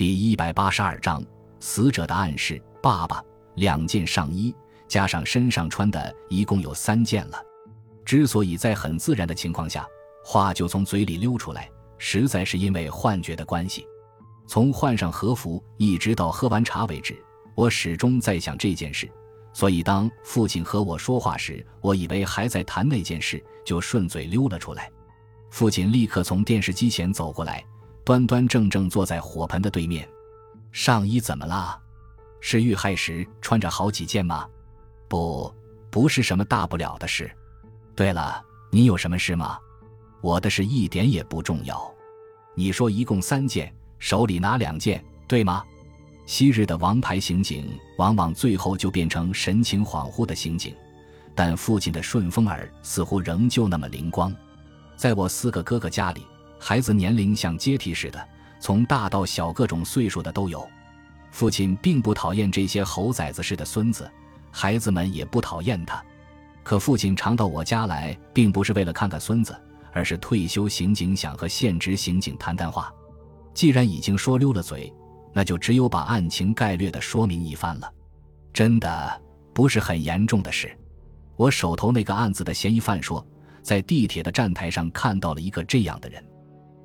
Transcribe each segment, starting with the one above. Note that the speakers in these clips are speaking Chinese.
第一百八十二章死者的暗示。爸爸，两件上衣加上身上穿的，一共有三件了。之所以在很自然的情况下，话就从嘴里溜出来，实在是因为幻觉的关系。从换上和服一直到喝完茶为止，我始终在想这件事。所以当父亲和我说话时，我以为还在谈那件事，就顺嘴溜了出来。父亲立刻从电视机前走过来。端端正正坐在火盆的对面，上衣怎么了？是遇害时穿着好几件吗？不，不是什么大不了的事。对了，你有什么事吗？我的事一点也不重要。你说一共三件，手里拿两件，对吗？昔日的王牌刑警往往最后就变成神情恍惚的刑警，但父亲的顺风耳似乎仍旧那么灵光。在我四个哥哥家里。孩子年龄像阶梯似的，从大到小，各种岁数的都有。父亲并不讨厌这些猴崽子似的孙子，孩子们也不讨厌他。可父亲常到我家来，并不是为了看看孙子，而是退休刑警想和现职刑警谈谈话。既然已经说溜了嘴，那就只有把案情概略的说明一番了。真的不是很严重的事。我手头那个案子的嫌疑犯说，在地铁的站台上看到了一个这样的人。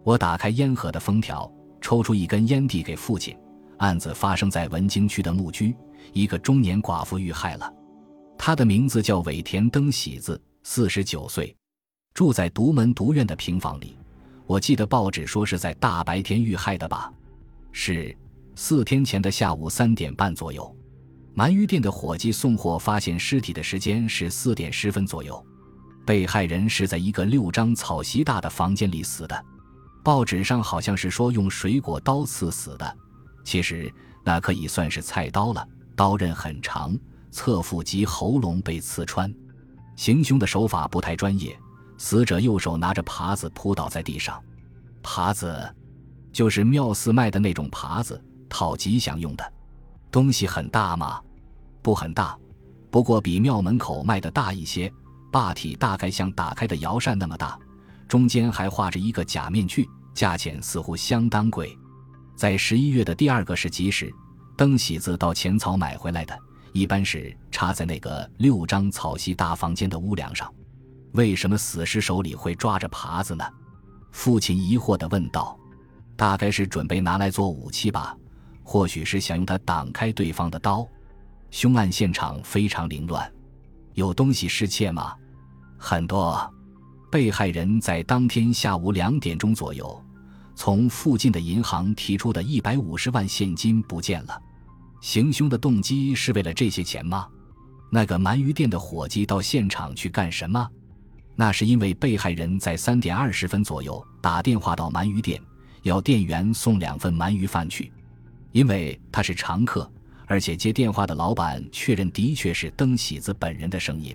我打开烟盒的封条，抽出一根烟递给父亲。案子发生在文京区的木居，一个中年寡妇遇害了。她的名字叫尾田登喜子，四十九岁，住在独门独院的平房里。我记得报纸说是在大白天遇害的吧？是，四天前的下午三点半左右。鳗鱼店的伙计送货发现尸体的时间是四点十分左右。被害人是在一个六张草席大的房间里死的。报纸上好像是说用水果刀刺死的，其实那可以算是菜刀了，刀刃很长，侧腹及喉咙被刺穿。行凶的手法不太专业，死者右手拿着耙子扑倒在地上，耙子就是庙寺卖的那种耙子，讨吉祥用的。东西很大吗？不很大，不过比庙门口卖的大一些，坝体大概像打开的摇扇那么大。中间还画着一个假面具，价钱似乎相当贵。在十一月的第二个是吉时，灯喜子到浅草买回来的，一般是插在那个六张草席大房间的屋梁上。为什么死尸手里会抓着耙子呢？父亲疑惑地问道。大概是准备拿来做武器吧，或许是想用它挡开对方的刀。凶案现场非常凌乱，有东西失窃吗？很多。被害人在当天下午两点钟左右，从附近的银行提出的一百五十万现金不见了。行凶的动机是为了这些钱吗？那个鳗鱼店的伙计到现场去干什么？那是因为被害人在三点二十分左右打电话到鳗鱼店，要店员送两份鳗鱼饭去。因为他是常客，而且接电话的老板确认的确是登喜子本人的声音。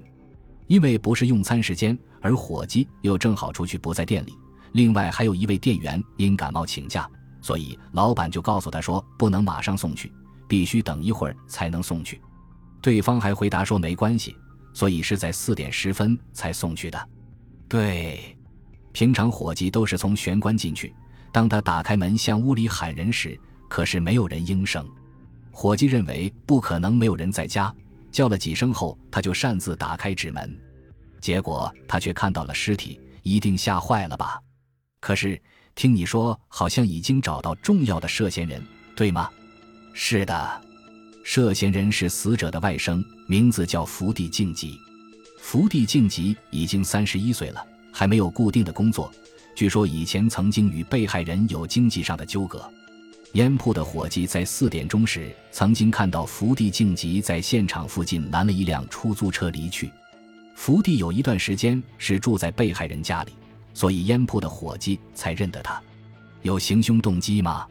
因为不是用餐时间，而伙计又正好出去不在店里，另外还有一位店员因感冒请假，所以老板就告诉他说不能马上送去，必须等一会儿才能送去。对方还回答说没关系，所以是在四点十分才送去的。对，平常伙计都是从玄关进去，当他打开门向屋里喊人时，可是没有人应声。伙计认为不可能没有人在家。叫了几声后，他就擅自打开纸门，结果他却看到了尸体，一定吓坏了吧？可是听你说，好像已经找到重要的涉嫌人，对吗？是的，涉嫌人是死者的外甥，名字叫福地静吉。福地静吉已经三十一岁了，还没有固定的工作，据说以前曾经与被害人有经济上的纠葛。烟铺的伙计在四点钟时曾经看到福地静吉在现场附近拦了一辆出租车离去。福地有一段时间是住在被害人家里，所以烟铺的伙计才认得他。有行凶动机吗？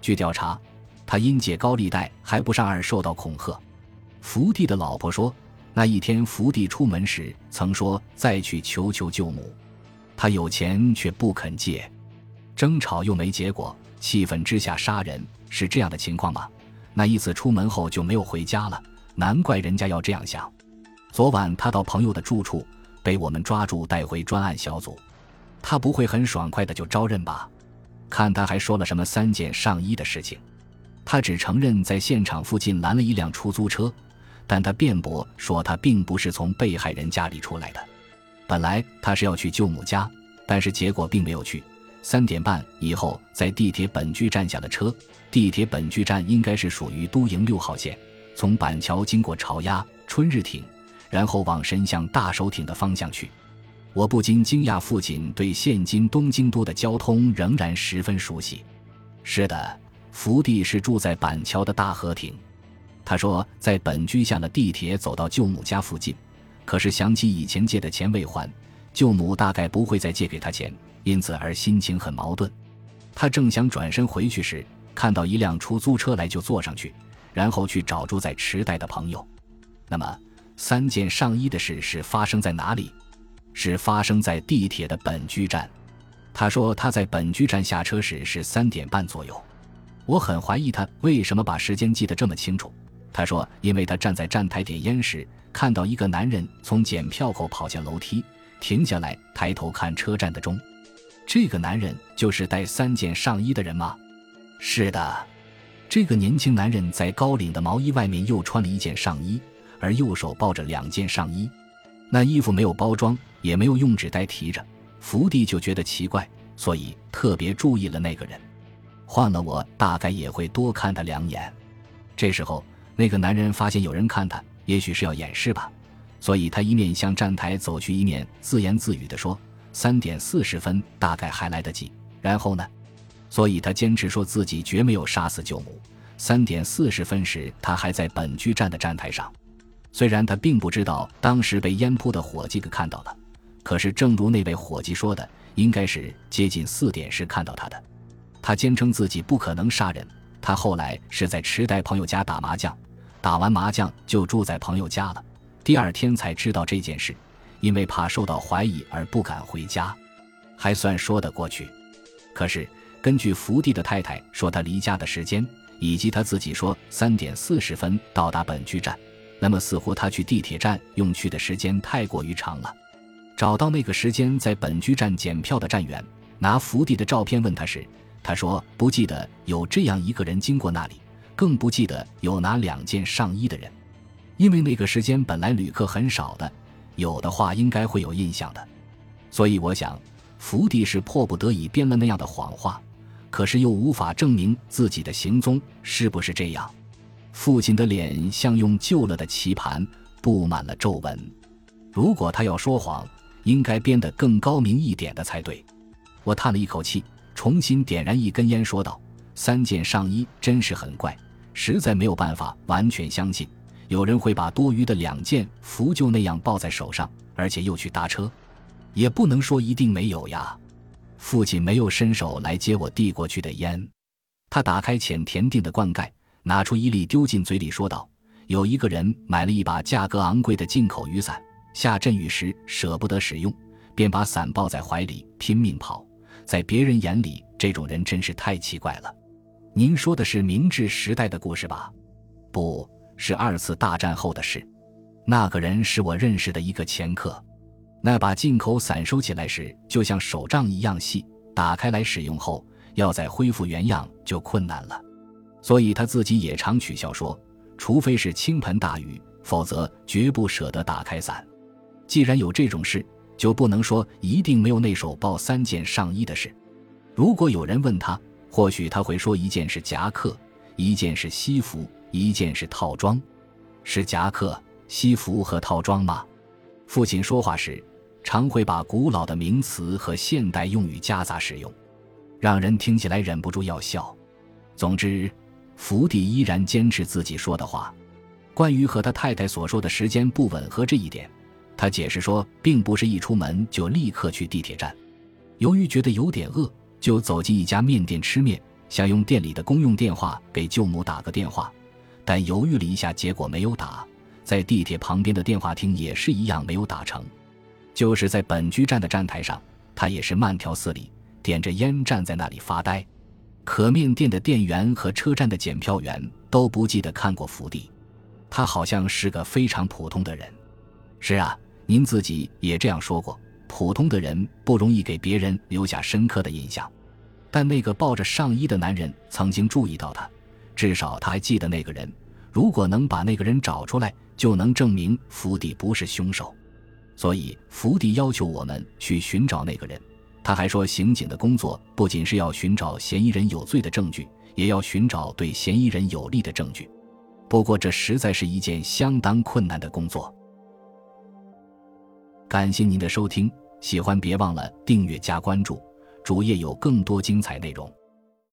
据调查，他因借高利贷还不上而受到恐吓。福地的老婆说，那一天福地出门时曾说再去求求舅母，他有钱却不肯借，争吵又没结果。气愤之下杀人是这样的情况吗？那一次出门后就没有回家了，难怪人家要这样想。昨晚他到朋友的住处，被我们抓住带回专案小组。他不会很爽快的就招认吧？看他还说了什么三件上衣的事情。他只承认在现场附近拦了一辆出租车，但他辩驳说他并不是从被害人家里出来的。本来他是要去舅母家，但是结果并没有去。三点半以后，在地铁本居站下了车。地铁本居站应该是属于都营六号线，从板桥经过朝鸭、春日町，然后往神向大手町的方向去。我不禁惊讶，父亲对现今东京都的交通仍然十分熟悉。是的，福地是住在板桥的大和町。他说，在本居下了地铁，走到舅母家附近，可是想起以前借的钱未还，舅母大概不会再借给他钱。因此而心情很矛盾。他正想转身回去时，看到一辆出租车来，就坐上去，然后去找住在池袋的朋友。那么，三件上衣的事是发生在哪里？是发生在地铁的本居站。他说他在本居站下车时是三点半左右。我很怀疑他为什么把时间记得这么清楚。他说，因为他站在站台点烟时，看到一个男人从检票口跑下楼梯，停下来抬头看车站的钟。这个男人就是带三件上衣的人吗？是的，这个年轻男人在高领的毛衣外面又穿了一件上衣，而右手抱着两件上衣。那衣服没有包装，也没有用纸袋提着。福地就觉得奇怪，所以特别注意了那个人。换了我，大概也会多看他两眼。这时候，那个男人发现有人看他，也许是要掩饰吧，所以他一面向站台走去，一面自言自语地说。三点四十分，大概还来得及。然后呢？所以他坚持说自己绝没有杀死舅母。三点四十分时，他还在本居站的站台上。虽然他并不知道当时被烟扑的伙计给看到了，可是正如那位伙计说的，应该是接近四点时看到他的。他坚称自己不可能杀人。他后来是在池袋朋友家打麻将，打完麻将就住在朋友家了。第二天才知道这件事。因为怕受到怀疑而不敢回家，还算说得过去。可是根据福地的太太说，他离家的时间，以及他自己说三点四十分到达本居站，那么似乎他去地铁站用去的时间太过于长了。找到那个时间在本居站检票的站员，拿福地的照片问他时，他说不记得有这样一个人经过那里，更不记得有拿两件上衣的人，因为那个时间本来旅客很少的。有的话应该会有印象的，所以我想，福地是迫不得已编了那样的谎话，可是又无法证明自己的行踪，是不是这样？父亲的脸像用旧了的棋盘，布满了皱纹。如果他要说谎，应该编得更高明一点的才对。我叹了一口气，重新点燃一根烟，说道：“三件上衣真是很怪，实在没有办法完全相信。”有人会把多余的两件符就那样抱在手上，而且又去搭车，也不能说一定没有呀。父亲没有伸手来接我递过去的烟，他打开浅田定的罐盖，拿出一粒丢进嘴里，说道：“有一个人买了一把价格昂贵的进口雨伞，下阵雨时舍不得使用，便把伞抱在怀里拼命跑。在别人眼里，这种人真是太奇怪了。您说的是明治时代的故事吧？不。”是二次大战后的事，那个人是我认识的一个掮客。那把进口伞收起来时就像手杖一样细，打开来使用后要再恢复原样就困难了，所以他自己也常取笑说，除非是倾盆大雨，否则绝不舍得打开伞。既然有这种事，就不能说一定没有那手抱三件上衣的事。如果有人问他，或许他会说一件是夹克，一件是西服。一件是套装，是夹克、西服和套装吗？父亲说话时常会把古老的名词和现代用语夹杂使用，让人听起来忍不住要笑。总之，福地依然坚持自己说的话。关于和他太太所说的时间不吻合这一点，他解释说，并不是一出门就立刻去地铁站。由于觉得有点饿，就走进一家面店吃面，想用店里的公用电话给舅母打个电话。但犹豫了一下，结果没有打。在地铁旁边的电话亭也是一样，没有打成。就是在本居站的站台上，他也是慢条斯理，点着烟站在那里发呆。可面店的店员和车站的检票员都不记得看过福地。他好像是个非常普通的人。是啊，您自己也这样说过，普通的人不容易给别人留下深刻的印象。但那个抱着上衣的男人曾经注意到他。至少他还记得那个人。如果能把那个人找出来，就能证明福迪不是凶手。所以，福迪要求我们去寻找那个人。他还说，刑警的工作不仅是要寻找嫌疑人有罪的证据，也要寻找对嫌疑人有利的证据。不过，这实在是一件相当困难的工作。感谢您的收听，喜欢别忘了订阅加关注，主页有更多精彩内容。